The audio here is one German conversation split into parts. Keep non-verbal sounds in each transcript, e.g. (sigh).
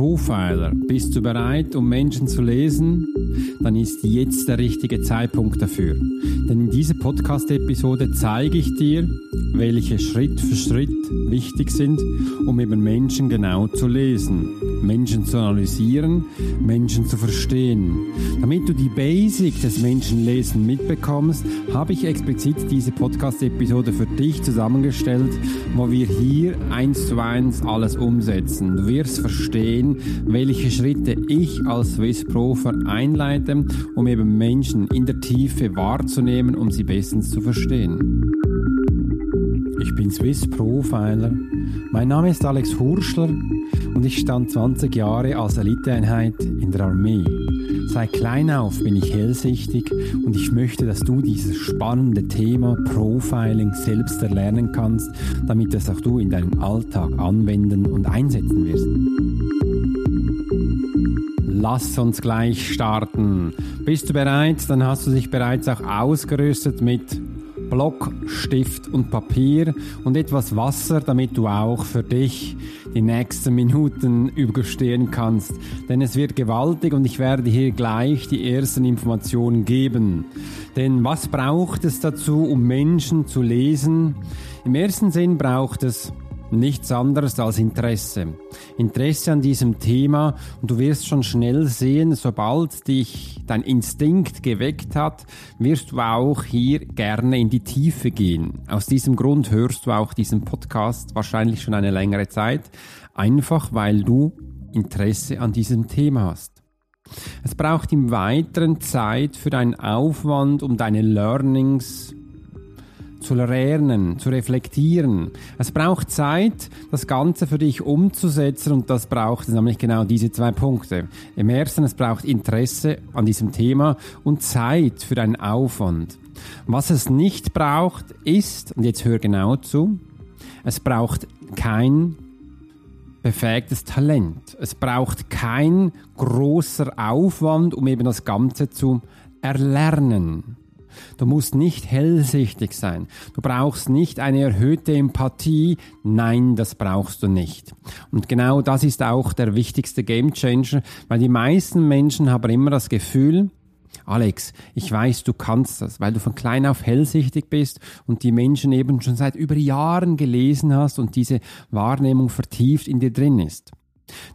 Profiler. Bist du bereit, um Menschen zu lesen? Dann ist jetzt der richtige Zeitpunkt dafür. Denn in dieser Podcast-Episode zeige ich dir, welche Schritt für Schritt wichtig sind, um eben Menschen genau zu lesen, Menschen zu analysieren, Menschen zu verstehen. Damit du die Basic des Menschenlesen mitbekommst, habe ich explizit diese Podcast-Episode für dich zusammengestellt, wo wir hier eins zu eins alles umsetzen. Du wirst verstehen, welche Schritte ich als Swiss Profer einleite, um eben Menschen in der Tiefe wahrzunehmen, um sie bestens zu verstehen. Ich bin Swiss Profiler. Mein Name ist Alex Hurschler und ich stand 20 Jahre als Eliteeinheit in der Armee. Seit klein auf bin ich hellsichtig und ich möchte, dass du dieses spannende Thema Profiling selbst erlernen kannst, damit es auch du in deinem Alltag anwenden und einsetzen wirst. Lass uns gleich starten. Bist du bereit? Dann hast du dich bereits auch ausgerüstet mit Block, Stift und Papier und etwas Wasser, damit du auch für dich die nächsten Minuten (laughs) überstehen kannst. Denn es wird gewaltig und ich werde hier gleich die ersten Informationen geben. Denn was braucht es dazu, um Menschen zu lesen? Im ersten Sinn braucht es nichts anderes als Interesse. Interesse an diesem Thema und du wirst schon schnell sehen, sobald dich dein Instinkt geweckt hat, wirst du auch hier gerne in die Tiefe gehen. Aus diesem Grund hörst du auch diesen Podcast wahrscheinlich schon eine längere Zeit, einfach weil du Interesse an diesem Thema hast. Es braucht im weiteren Zeit für deinen Aufwand, um deine Learnings zu lernen, zu reflektieren. Es braucht Zeit, das Ganze für dich umzusetzen und das braucht nämlich genau diese zwei Punkte. Im ersten, es braucht Interesse an diesem Thema und Zeit für deinen Aufwand. Was es nicht braucht, ist, und jetzt hör genau zu, es braucht kein befähigtes Talent. Es braucht kein großer Aufwand, um eben das Ganze zu erlernen. Du musst nicht hellsichtig sein. Du brauchst nicht eine erhöhte Empathie. Nein, das brauchst du nicht. Und genau das ist auch der wichtigste Gamechanger, weil die meisten Menschen haben immer das Gefühl, Alex, ich weiß, du kannst das, weil du von klein auf hellsichtig bist und die Menschen eben schon seit über Jahren gelesen hast und diese Wahrnehmung vertieft in dir drin ist.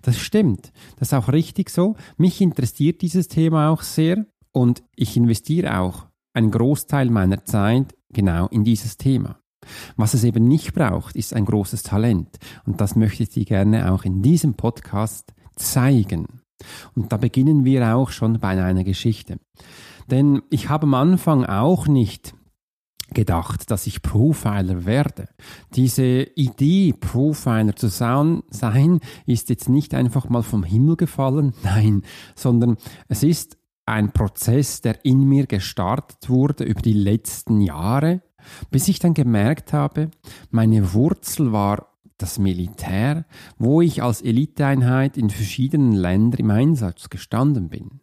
Das stimmt, das ist auch richtig so. Mich interessiert dieses Thema auch sehr und ich investiere auch einen Großteil meiner Zeit genau in dieses Thema. Was es eben nicht braucht, ist ein großes Talent. Und das möchte ich dir gerne auch in diesem Podcast zeigen. Und da beginnen wir auch schon bei einer Geschichte. Denn ich habe am Anfang auch nicht gedacht, dass ich Profiler werde. Diese Idee, Profiler zu sein, ist jetzt nicht einfach mal vom Himmel gefallen, (laughs) nein, sondern es ist ein Prozess, der in mir gestartet wurde über die letzten Jahre, bis ich dann gemerkt habe, meine Wurzel war das Militär, wo ich als Eliteeinheit in verschiedenen Ländern im Einsatz gestanden bin.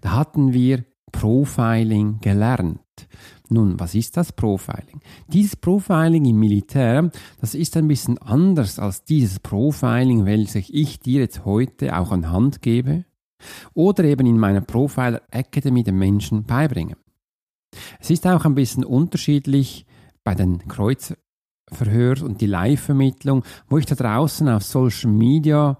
Da hatten wir Profiling gelernt. Nun, was ist das Profiling? Dieses Profiling im Militär, das ist ein bisschen anders als dieses Profiling, welches ich dir jetzt heute auch an Hand gebe oder eben in meiner Profiler Academy den Menschen beibringen. Es ist auch ein bisschen unterschiedlich bei den Kreuzverhör und die Live-Vermittlung, wo ich da draußen auf Social Media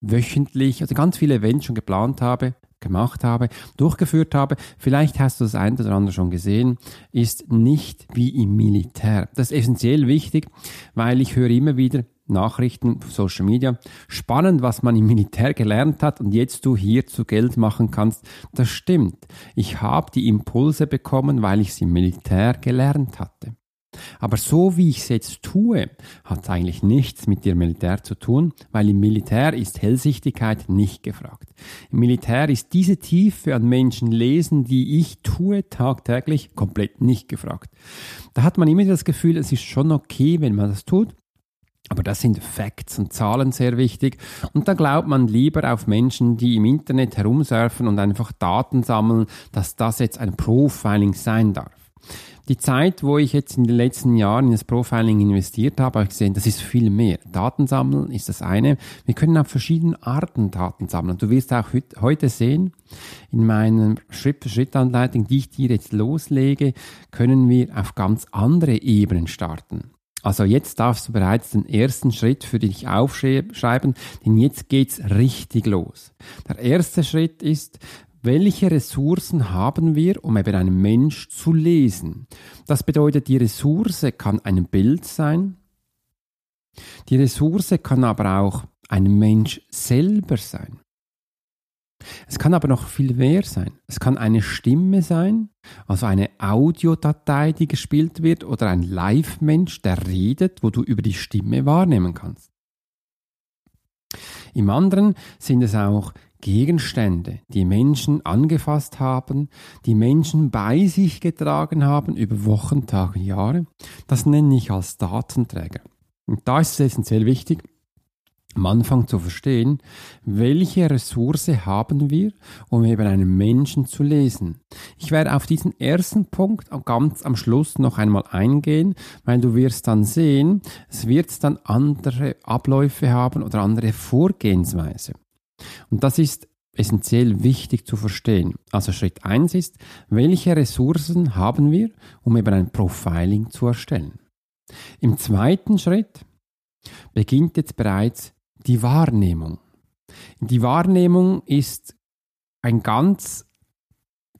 wöchentlich, also ganz viele Events schon geplant habe, gemacht habe, durchgeführt habe, vielleicht hast du das ein oder andere schon gesehen, ist nicht wie im Militär. Das ist essentiell wichtig, weil ich höre immer wieder, Nachrichten, Social Media. Spannend, was man im Militär gelernt hat und jetzt du hier zu Geld machen kannst. Das stimmt. Ich habe die Impulse bekommen, weil ich sie im Militär gelernt hatte. Aber so wie ich es jetzt tue, hat es eigentlich nichts mit dem Militär zu tun, weil im Militär ist Hellsichtigkeit nicht gefragt. Im Militär ist diese Tiefe an Menschen lesen, die ich tue tagtäglich, komplett nicht gefragt. Da hat man immer das Gefühl, es ist schon okay, wenn man das tut, aber das sind Facts und Zahlen sehr wichtig. Und da glaubt man lieber auf Menschen, die im Internet herumsurfen und einfach Daten sammeln, dass das jetzt ein Profiling sein darf. die Zeit, wo ich jetzt in den letzten Jahren in das Profiling investiert habe, habe ich gesehen, das ist viel mehr. Daten sammeln ist das eine. Wir können auf verschiedene Arten Daten sammeln. Du wirst auch heute sehen, in meiner Schritt-für-Schritt-Anleitung, die ich dir jetzt loslege, können wir auf ganz andere Ebenen starten. Also jetzt darfst du bereits den ersten Schritt für dich aufschreiben, denn jetzt geht's richtig los. Der erste Schritt ist, welche Ressourcen haben wir, um eben einen Mensch zu lesen? Das bedeutet, die Ressource kann ein Bild sein. Die Ressource kann aber auch ein Mensch selber sein. Es kann aber noch viel mehr sein. Es kann eine Stimme sein, also eine Audiodatei, die gespielt wird, oder ein Live-Mensch, der redet, wo du über die Stimme wahrnehmen kannst. Im anderen sind es auch Gegenstände, die Menschen angefasst haben, die Menschen bei sich getragen haben über Wochen, Tage, Jahre. Das nenne ich als Datenträger. Und da ist es essentiell wichtig, am Anfang zu verstehen, welche Ressource haben wir, um eben einen Menschen zu lesen. Ich werde auf diesen ersten Punkt ganz am Schluss noch einmal eingehen, weil du wirst dann sehen, es wird dann andere Abläufe haben oder andere Vorgehensweise. Und das ist essentiell wichtig zu verstehen. Also Schritt eins ist, welche Ressourcen haben wir, um eben ein Profiling zu erstellen. Im zweiten Schritt beginnt jetzt bereits die Wahrnehmung. Die Wahrnehmung ist ein ganz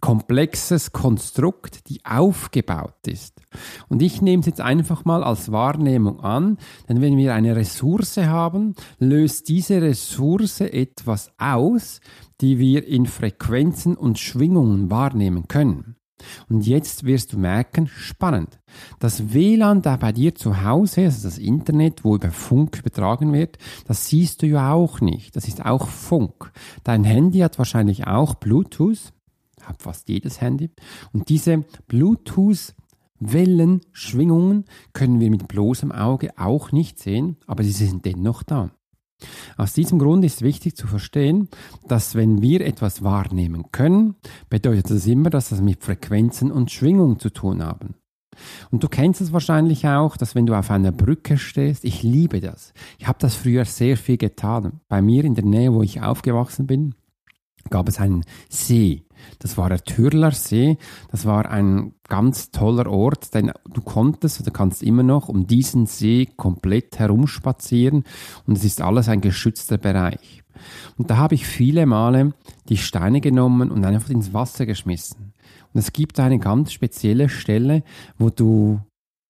komplexes Konstrukt, die aufgebaut ist. Und ich nehme es jetzt einfach mal als Wahrnehmung an, denn wenn wir eine Ressource haben, löst diese Ressource etwas aus, die wir in Frequenzen und Schwingungen wahrnehmen können. Und jetzt wirst du merken, spannend. Das WLAN da bei dir zu Hause, also das Internet, wo über Funk übertragen wird, das siehst du ja auch nicht. Das ist auch Funk. Dein Handy hat wahrscheinlich auch Bluetooth, hat fast jedes Handy. Und diese Bluetooth Wellen, Schwingungen können wir mit bloßem Auge auch nicht sehen, aber sie sind dennoch da. Aus diesem Grund ist wichtig zu verstehen, dass wenn wir etwas wahrnehmen können, bedeutet das immer, dass das mit Frequenzen und Schwingungen zu tun haben. Und du kennst es wahrscheinlich auch, dass wenn du auf einer Brücke stehst, ich liebe das. Ich habe das früher sehr viel getan. Bei mir in der Nähe, wo ich aufgewachsen bin, gab es einen See. Das war der Türler See. Das war ein ganz toller Ort, denn du konntest oder kannst immer noch um diesen See komplett herumspazieren und es ist alles ein geschützter Bereich. Und da habe ich viele Male die Steine genommen und einfach ins Wasser geschmissen. Und es gibt eine ganz spezielle Stelle, wo du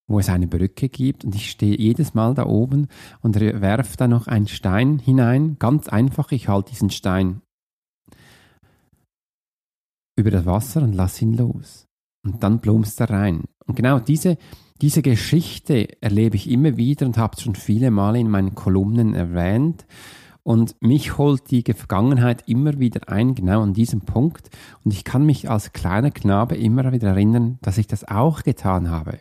wo es eine Brücke gibt und ich stehe jedes Mal da oben und werfe da noch einen Stein hinein. Ganz einfach, ich halte diesen Stein über das Wasser und lass ihn los. Und dann plumpst er rein. Und genau diese, diese Geschichte erlebe ich immer wieder und habe es schon viele Male in meinen Kolumnen erwähnt. Und mich holt die Vergangenheit immer wieder ein, genau an diesem Punkt. Und ich kann mich als kleiner Knabe immer wieder erinnern, dass ich das auch getan habe.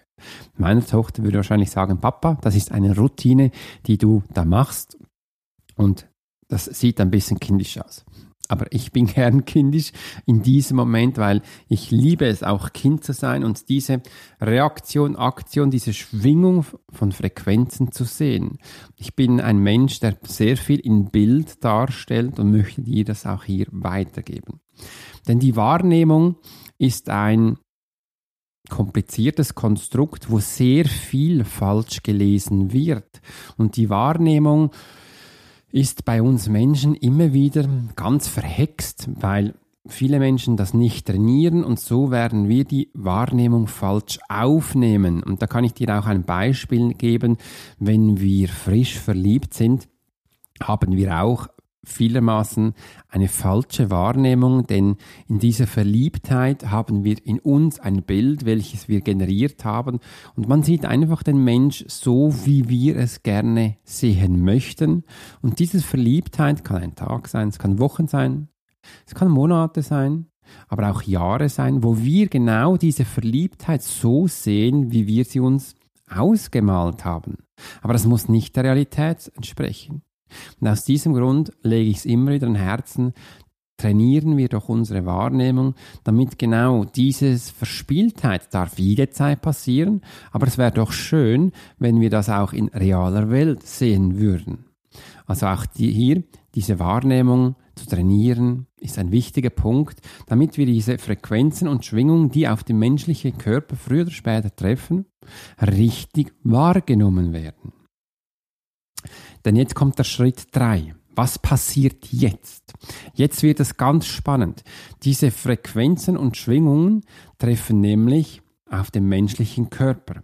Meine Tochter würde wahrscheinlich sagen, Papa, das ist eine Routine, die du da machst. Und das sieht ein bisschen kindisch aus. Aber ich bin (laughs) gern kindisch in diesem Moment, weil ich liebe es auch Kind zu sein und diese Reaktion, Aktion, diese Schwingung von Frequenzen zu sehen. Ich bin ein Mensch, der sehr viel in Bild darstellt und möchte dir das auch hier weitergeben. Denn die Wahrnehmung ist ein kompliziertes Konstrukt, wo sehr viel falsch gelesen wird. Und die Wahrnehmung ist bei uns Menschen immer wieder ganz verhext, weil viele Menschen das nicht trainieren und so werden wir die Wahrnehmung falsch aufnehmen. Und da kann ich dir auch ein Beispiel geben, wenn wir frisch verliebt sind, haben wir auch vielermaßen eine falsche Wahrnehmung, denn in dieser Verliebtheit haben wir in uns ein Bild, welches wir generiert haben und man sieht einfach den Mensch so, wie wir es gerne sehen möchten und diese Verliebtheit kann ein Tag sein, es kann Wochen sein, es kann Monate sein, aber auch Jahre sein, wo wir genau diese Verliebtheit so sehen, wie wir sie uns ausgemalt haben. Aber das muss nicht der Realität entsprechen. Und aus diesem Grund lege ich es immer wieder an Herzen, trainieren wir doch unsere Wahrnehmung, damit genau dieses Verspieltheit darf jederzeit passieren, aber es wäre doch schön, wenn wir das auch in realer Welt sehen würden. Also auch die, hier diese Wahrnehmung zu trainieren ist ein wichtiger Punkt, damit wir diese Frequenzen und Schwingungen, die auf den menschlichen Körper früher oder später treffen, richtig wahrgenommen werden. Denn jetzt kommt der Schritt drei. Was passiert jetzt? Jetzt wird es ganz spannend. Diese Frequenzen und Schwingungen treffen nämlich auf den menschlichen Körper.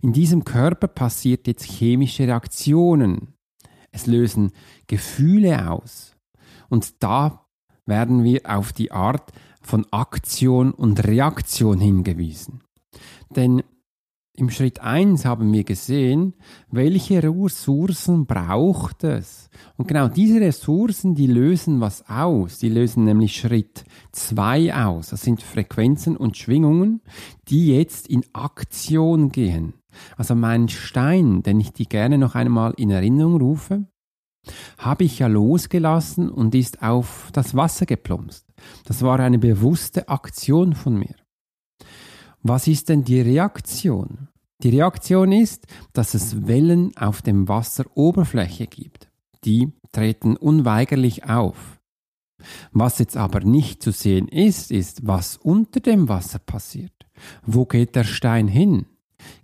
In diesem Körper passiert jetzt chemische Reaktionen. Es lösen Gefühle aus. Und da werden wir auf die Art von Aktion und Reaktion hingewiesen. Denn im Schritt 1 haben wir gesehen, welche Ressourcen braucht es. Und genau diese Ressourcen, die lösen was aus. Die lösen nämlich Schritt 2 aus. Das sind Frequenzen und Schwingungen, die jetzt in Aktion gehen. Also mein Stein, den ich dir gerne noch einmal in Erinnerung rufe, habe ich ja losgelassen und ist auf das Wasser geplumpst. Das war eine bewusste Aktion von mir. Was ist denn die Reaktion? Die Reaktion ist, dass es Wellen auf dem Wasseroberfläche gibt. Die treten unweigerlich auf. Was jetzt aber nicht zu sehen ist, ist, was unter dem Wasser passiert. Wo geht der Stein hin?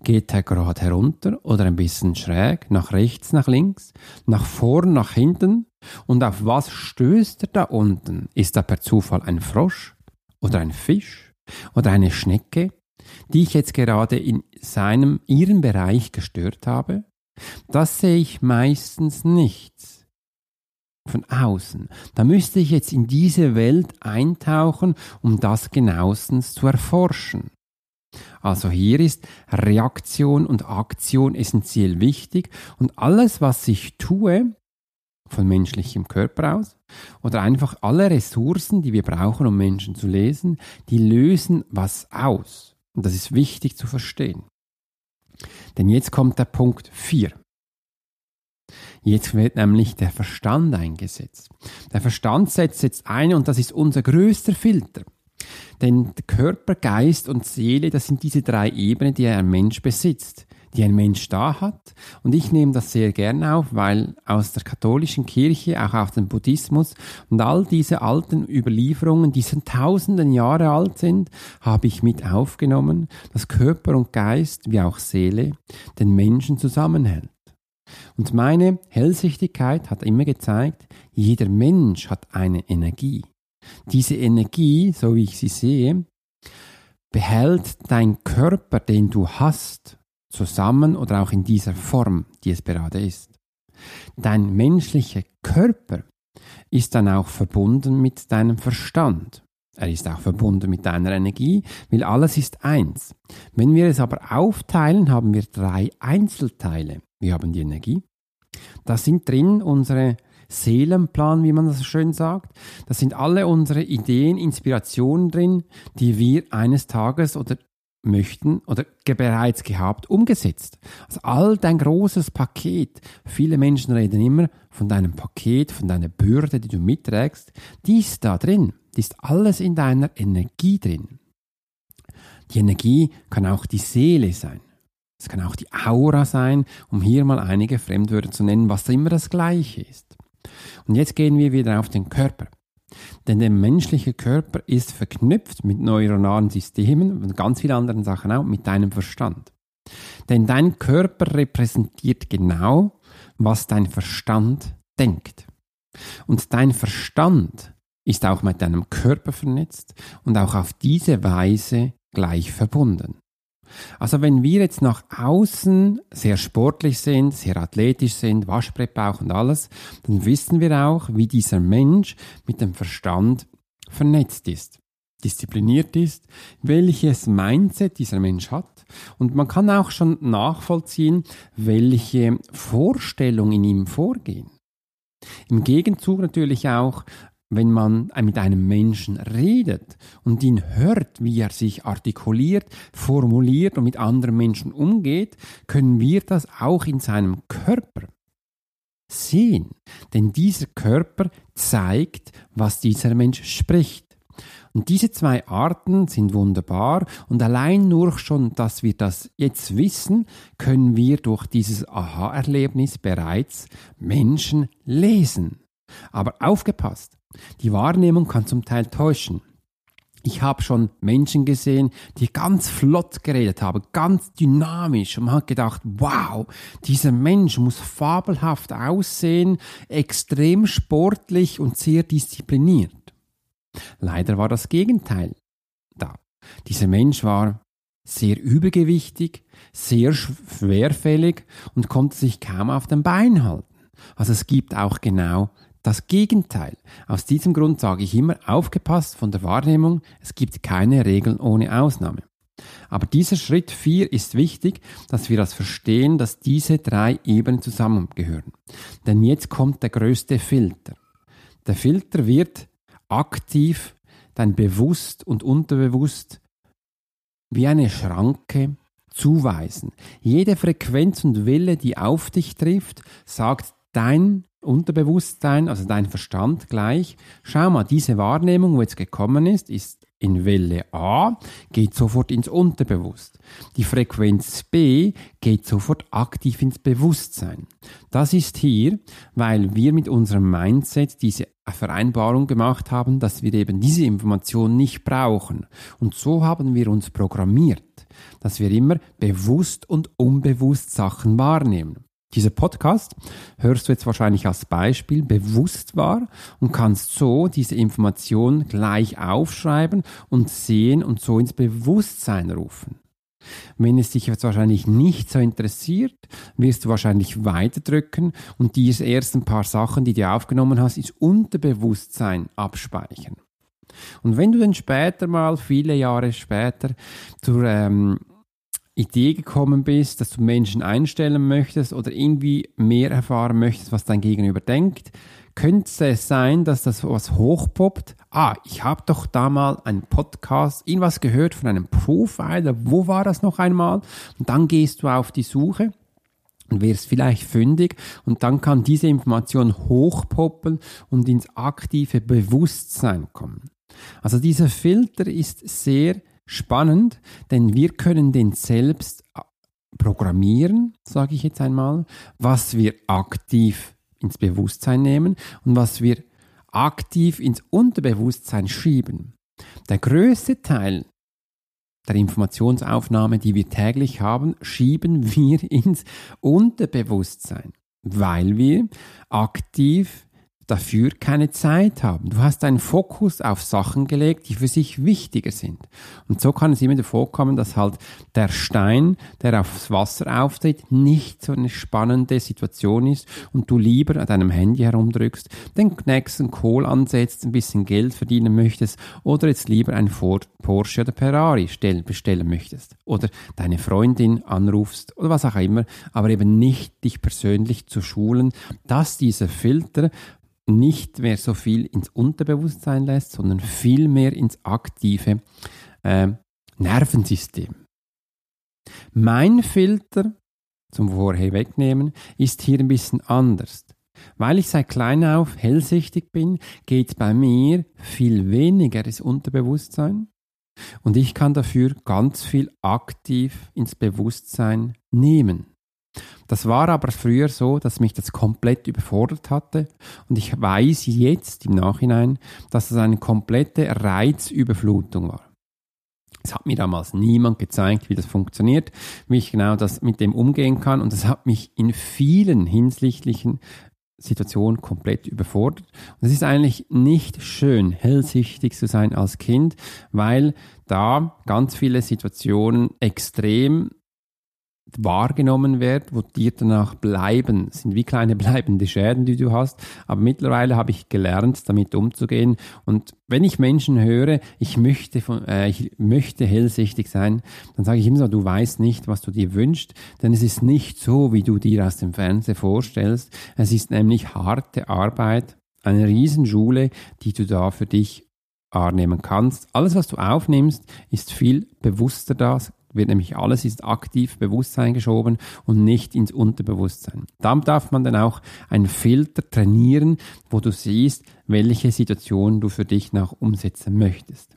Geht er gerade herunter oder ein bisschen schräg, nach rechts, nach links, nach vorn, nach hinten? Und auf was stößt er da unten? Ist da per Zufall ein Frosch oder ein Fisch oder eine Schnecke die ich jetzt gerade in seinem, ihrem Bereich gestört habe, das sehe ich meistens nichts von außen. Da müsste ich jetzt in diese Welt eintauchen, um das genauestens zu erforschen. Also hier ist Reaktion und Aktion essentiell wichtig und alles, was ich tue, von menschlichem Körper aus, oder einfach alle Ressourcen, die wir brauchen, um Menschen zu lesen, die lösen was aus. Und das ist wichtig zu verstehen. Denn jetzt kommt der Punkt 4. Jetzt wird nämlich der Verstand eingesetzt. Der Verstand setzt jetzt ein und das ist unser größter Filter. Denn Körper, Geist und Seele, das sind diese drei Ebenen, die ein Mensch besitzt die ein Mensch da hat. Und ich nehme das sehr gerne auf, weil aus der katholischen Kirche, auch aus dem Buddhismus und all diese alten Überlieferungen, die schon tausenden Jahre alt sind, habe ich mit aufgenommen, dass Körper und Geist, wie auch Seele, den Menschen zusammenhält. Und meine Hellsichtigkeit hat immer gezeigt, jeder Mensch hat eine Energie. Diese Energie, so wie ich sie sehe, behält dein Körper, den du hast, zusammen oder auch in dieser Form, die es gerade ist. Dein menschlicher Körper ist dann auch verbunden mit deinem Verstand. Er ist auch verbunden mit deiner Energie, weil alles ist eins. Wenn wir es aber aufteilen, haben wir drei Einzelteile. Wir haben die Energie. Da sind drin unsere Seelenplan, wie man das schön sagt. Da sind alle unsere Ideen, Inspirationen drin, die wir eines Tages oder möchten oder bereits gehabt, umgesetzt. Also all dein großes Paket. Viele Menschen reden immer von deinem Paket, von deiner Bürde, die du mitträgst. Die ist da drin. Die ist alles in deiner Energie drin. Die Energie kann auch die Seele sein. Es kann auch die Aura sein, um hier mal einige Fremdwörter zu nennen, was immer das Gleiche ist. Und jetzt gehen wir wieder auf den Körper. Denn der menschliche Körper ist verknüpft mit neuronalen Systemen und ganz vielen anderen Sachen auch, mit deinem Verstand. Denn dein Körper repräsentiert genau, was dein Verstand denkt. Und dein Verstand ist auch mit deinem Körper vernetzt und auch auf diese Weise gleich verbunden. Also wenn wir jetzt nach außen sehr sportlich sind, sehr athletisch sind, Waschbrettbauch und alles, dann wissen wir auch, wie dieser Mensch mit dem Verstand vernetzt ist, diszipliniert ist, welches Mindset dieser Mensch hat. Und man kann auch schon nachvollziehen, welche Vorstellungen in ihm vorgehen. Im Gegenzug natürlich auch, wenn man mit einem Menschen redet und ihn hört, wie er sich artikuliert, formuliert und mit anderen Menschen umgeht, können wir das auch in seinem Körper sehen. Denn dieser Körper zeigt, was dieser Mensch spricht. Und diese zwei Arten sind wunderbar und allein nur schon, dass wir das jetzt wissen, können wir durch dieses Aha-Erlebnis bereits Menschen lesen. Aber aufgepasst, die Wahrnehmung kann zum Teil täuschen. Ich habe schon Menschen gesehen, die ganz flott geredet haben, ganz dynamisch und man hat gedacht, wow, dieser Mensch muss fabelhaft aussehen, extrem sportlich und sehr diszipliniert. Leider war das Gegenteil da. Dieser Mensch war sehr übergewichtig, sehr schwerfällig und konnte sich kaum auf den Bein halten. Also es gibt auch genau das Gegenteil. Aus diesem Grund sage ich immer, aufgepasst von der Wahrnehmung, es gibt keine Regeln ohne Ausnahme. Aber dieser Schritt 4 ist wichtig, dass wir das verstehen, dass diese drei Ebenen zusammengehören. Denn jetzt kommt der größte Filter. Der Filter wird aktiv dein Bewusst und Unterbewusst wie eine Schranke zuweisen. Jede Frequenz und Welle, die auf dich trifft, sagt dein Unterbewusstsein, also dein Verstand gleich, schau mal, diese Wahrnehmung, wo jetzt gekommen ist, ist in Welle A, geht sofort ins Unterbewusst. Die Frequenz B geht sofort aktiv ins Bewusstsein. Das ist hier, weil wir mit unserem Mindset diese Vereinbarung gemacht haben, dass wir eben diese Information nicht brauchen. Und so haben wir uns programmiert, dass wir immer bewusst und unbewusst Sachen wahrnehmen. Dieser Podcast hörst du jetzt wahrscheinlich als Beispiel bewusst wahr und kannst so diese Information gleich aufschreiben und sehen und so ins Bewusstsein rufen. Wenn es dich jetzt wahrscheinlich nicht so interessiert, wirst du wahrscheinlich weiterdrücken und diese ersten paar Sachen, die du aufgenommen hast, ins Unterbewusstsein abspeichern. Und wenn du dann später mal, viele Jahre später, zur ähm, Idee gekommen bist, dass du Menschen einstellen möchtest oder irgendwie mehr erfahren möchtest, was dein Gegenüber denkt, könnte es sein, dass das was hochpoppt. Ah, ich habe doch da mal einen Podcast, irgendwas gehört von einem Profiler. Wo war das noch einmal? Und dann gehst du auf die Suche und wirst vielleicht fündig und dann kann diese Information hochpoppen und ins aktive Bewusstsein kommen. Also dieser Filter ist sehr spannend, denn wir können den selbst äh, programmieren, sage ich jetzt einmal, was wir aktiv ins Bewusstsein nehmen und was wir aktiv ins Unterbewusstsein schieben. Der größte Teil der Informationsaufnahme, die wir täglich haben, schieben wir (laughs) ins Unterbewusstsein, weil wir aktiv dafür keine Zeit haben. Du hast deinen Fokus auf Sachen gelegt, die für sich wichtiger sind. Und so kann es immer vorkommen, dass halt der Stein, der aufs Wasser auftritt, nicht so eine spannende Situation ist und du lieber an deinem Handy herumdrückst, den nächsten Kohl ansetzt, ein bisschen Geld verdienen möchtest oder jetzt lieber ein Porsche oder Ferrari bestellen möchtest oder deine Freundin anrufst oder was auch immer, aber eben nicht dich persönlich zu schulen, dass dieser Filter nicht mehr so viel ins Unterbewusstsein lässt, sondern viel mehr ins aktive äh, Nervensystem. Mein Filter zum Vorher wegnehmen ist hier ein bisschen anders. Weil ich seit klein auf hellsichtig bin, geht bei mir viel weniger ins Unterbewusstsein und ich kann dafür ganz viel aktiv ins Bewusstsein nehmen. Das war aber früher so, dass mich das komplett überfordert hatte und ich weiß jetzt im Nachhinein, dass es eine komplette Reizüberflutung war. Es hat mir damals niemand gezeigt, wie das funktioniert, wie ich genau das mit dem umgehen kann und es hat mich in vielen hinsichtlichen Situationen komplett überfordert. Und es ist eigentlich nicht schön, hellsichtig zu sein als Kind, weil da ganz viele Situationen extrem wahrgenommen wird, wo dir danach bleiben, das sind wie kleine bleibende Schäden, die du hast. Aber mittlerweile habe ich gelernt, damit umzugehen. Und wenn ich Menschen höre, ich möchte, von, äh, ich möchte hellsichtig sein, dann sage ich immer so, du weißt nicht, was du dir wünschst, denn es ist nicht so, wie du dir aus dem Fernsehen vorstellst. Es ist nämlich harte Arbeit, eine Riesenschule, die du da für dich wahrnehmen kannst. Alles, was du aufnimmst, ist viel bewusster da, wird nämlich alles ist aktiv Bewusstsein geschoben und nicht ins Unterbewusstsein. Dann darf man dann auch einen Filter trainieren, wo du siehst, welche Situation du für dich nach umsetzen möchtest.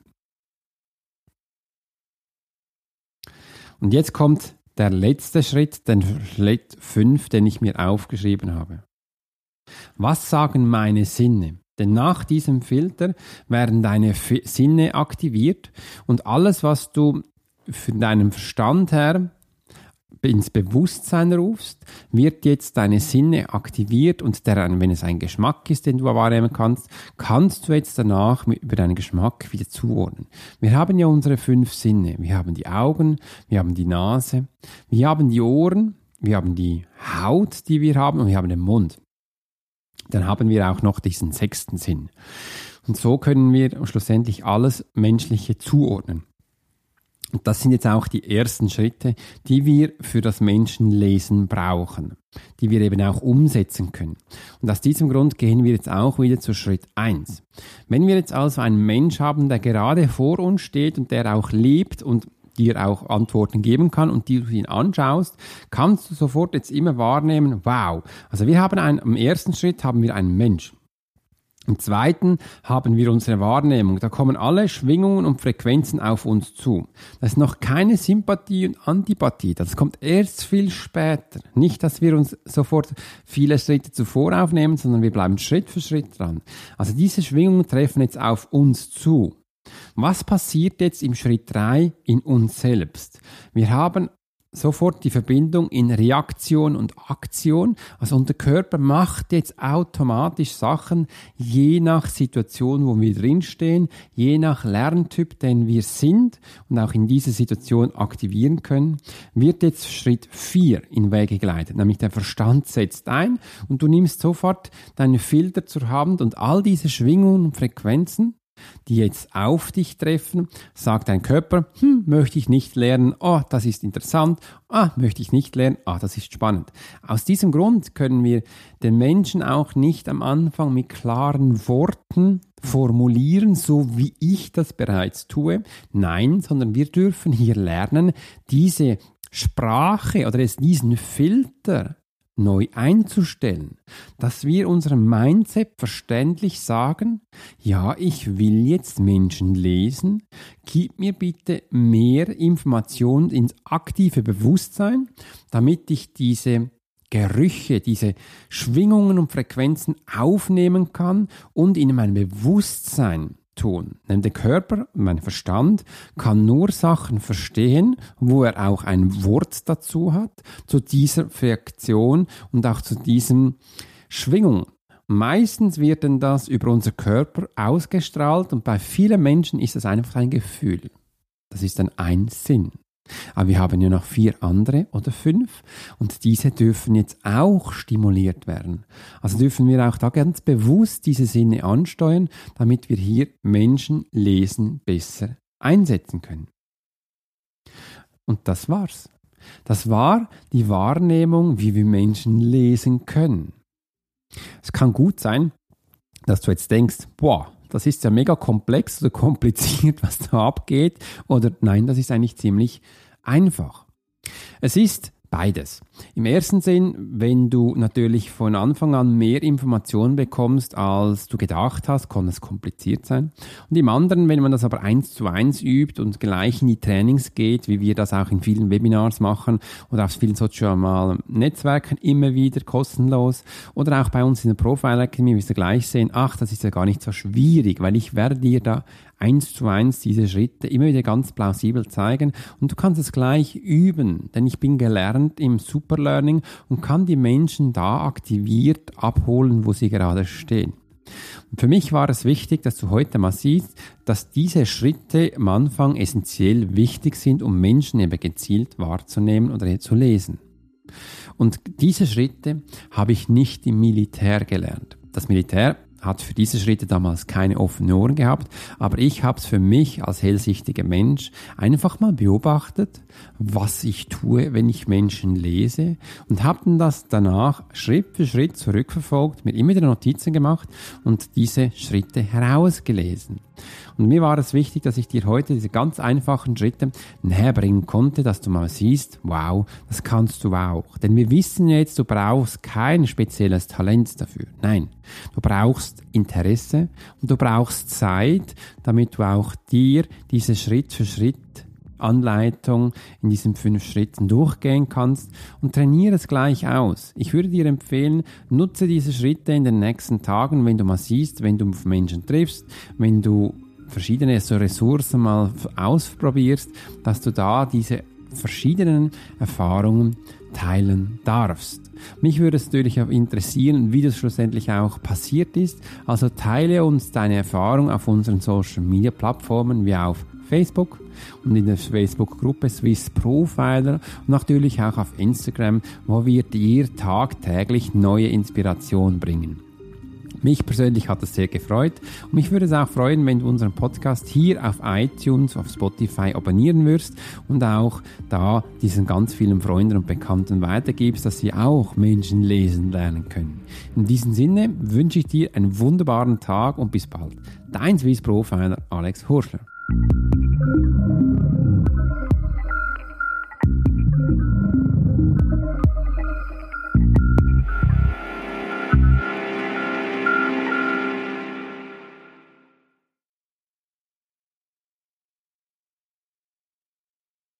Und jetzt kommt der letzte Schritt, den Schritt 5, den ich mir aufgeschrieben habe. Was sagen meine Sinne? Denn nach diesem Filter werden deine Sinne aktiviert und alles, was du für deinen Verstand her ins Bewusstsein rufst, wird jetzt deine Sinne aktiviert und der, wenn es ein Geschmack ist, den du wahrnehmen kannst, kannst du jetzt danach über deinen Geschmack wieder zuordnen. Wir haben ja unsere fünf Sinne. Wir haben die Augen, wir haben die Nase, wir haben die Ohren, wir haben die Haut, die wir haben und wir haben den Mund. Dann haben wir auch noch diesen sechsten Sinn. Und so können wir schlussendlich alles Menschliche zuordnen. Und das sind jetzt auch die ersten Schritte, die wir für das Menschenlesen brauchen, die wir eben auch umsetzen können. Und aus diesem Grund gehen wir jetzt auch wieder zu Schritt 1. Wenn wir jetzt also einen Mensch haben, der gerade vor uns steht und der auch lebt und dir auch Antworten geben kann und die du ihn anschaust, kannst du sofort jetzt immer wahrnehmen, wow. Also wir haben einen, im ersten Schritt haben wir einen Mensch. Im zweiten haben wir unsere Wahrnehmung. Da kommen alle Schwingungen und Frequenzen auf uns zu. Das ist noch keine Sympathie und Antipathie. Das kommt erst viel später. Nicht, dass wir uns sofort viele Schritte zuvor aufnehmen, sondern wir bleiben Schritt für Schritt dran. Also diese Schwingungen treffen jetzt auf uns zu. Was passiert jetzt im Schritt drei in uns selbst? Wir haben sofort die Verbindung in Reaktion und Aktion. Also unser Körper macht jetzt automatisch Sachen, je nach Situation, wo wir drinstehen, je nach Lerntyp, den wir sind und auch in dieser Situation aktivieren können, wird jetzt Schritt 4 in Wege geleitet, nämlich der Verstand setzt ein und du nimmst sofort deine Filter zur Hand und all diese Schwingungen und Frequenzen die jetzt auf dich treffen, sagt dein Körper, hm, möchte ich nicht lernen, oh, das ist interessant, ah, möchte ich nicht lernen, ah, das ist spannend. Aus diesem Grund können wir den Menschen auch nicht am Anfang mit klaren Worten formulieren, so wie ich das bereits tue. Nein, sondern wir dürfen hier lernen, diese Sprache oder diesen Filter neu einzustellen, dass wir unserem Mindset verständlich sagen, ja, ich will jetzt Menschen lesen, gib mir bitte mehr Informationen ins aktive Bewusstsein, damit ich diese Gerüche, diese Schwingungen und Frequenzen aufnehmen kann und in mein Bewusstsein tun. Denn der Körper, mein Verstand, kann nur Sachen verstehen, wo er auch ein Wort dazu hat, zu dieser Reaktion und auch zu diesem Schwingung. Meistens wird denn das über unser Körper ausgestrahlt und bei vielen Menschen ist es einfach ein Gefühl. Das ist dann ein Sinn. Aber wir haben ja noch vier andere oder fünf und diese dürfen jetzt auch stimuliert werden. Also dürfen wir auch da ganz bewusst diese Sinne ansteuern, damit wir hier Menschen lesen besser einsetzen können. Und das war's. Das war die Wahrnehmung, wie wir Menschen lesen können. Es kann gut sein, dass du jetzt denkst, boah, das ist ja mega komplex oder (laughs) kompliziert, was da abgeht. Oder nein, das ist eigentlich ziemlich einfach. Es ist Beides. Im ersten Sinn, wenn du natürlich von Anfang an mehr Informationen bekommst, als du gedacht hast, kann es kompliziert sein. Und im anderen, wenn man das aber eins zu eins übt und gleich in die Trainings geht, wie wir das auch in vielen Webinars machen oder auf vielen sozialen Netzwerken immer wieder kostenlos oder auch bei uns in der Profile Academy, wie wir gleich sehen, ach, das ist ja gar nicht so schwierig, weil ich werde dir da eins zu eins diese Schritte immer wieder ganz plausibel zeigen und du kannst es gleich üben, denn ich bin gelernt im Superlearning und kann die Menschen da aktiviert abholen, wo sie gerade stehen. Und für mich war es wichtig, dass du heute mal siehst, dass diese Schritte am Anfang essentiell wichtig sind, um Menschen eben gezielt wahrzunehmen oder zu lesen. Und diese Schritte habe ich nicht im Militär gelernt. Das Militär hat für diese Schritte damals keine offenen Ohren gehabt, aber ich habe es für mich als hellsichtiger Mensch einfach mal beobachtet, was ich tue, wenn ich Menschen lese und habe dann das danach Schritt für Schritt zurückverfolgt, mir immer wieder Notizen gemacht und diese Schritte herausgelesen. Und mir war es wichtig, dass ich dir heute diese ganz einfachen Schritte näher bringen konnte, dass du mal siehst, wow, das kannst du auch. Denn wir wissen jetzt, du brauchst kein spezielles Talent dafür. Nein, du brauchst Interesse und du brauchst Zeit, damit du auch dir diese Schritt für Schritt Anleitung in diesen fünf Schritten durchgehen kannst und trainiere es gleich aus. Ich würde dir empfehlen, nutze diese Schritte in den nächsten Tagen, wenn du mal siehst, wenn du Menschen triffst, wenn du verschiedene so Ressourcen mal ausprobierst, dass du da diese verschiedenen Erfahrungen teilen darfst. Mich würde es natürlich auch interessieren, wie das schlussendlich auch passiert ist. Also teile uns deine Erfahrung auf unseren Social Media Plattformen wie auf Facebook und in der Facebook-Gruppe Swiss Profiler und natürlich auch auf Instagram, wo wir dir tagtäglich neue Inspiration bringen. Mich persönlich hat es sehr gefreut und mich würde es auch freuen, wenn du unseren Podcast hier auf iTunes, auf Spotify abonnieren wirst und auch da diesen ganz vielen Freunden und Bekannten weitergibst, dass sie auch Menschen lesen lernen können. In diesem Sinne wünsche ich dir einen wunderbaren Tag und bis bald. Dein Swiss Profiler Alex Horschler.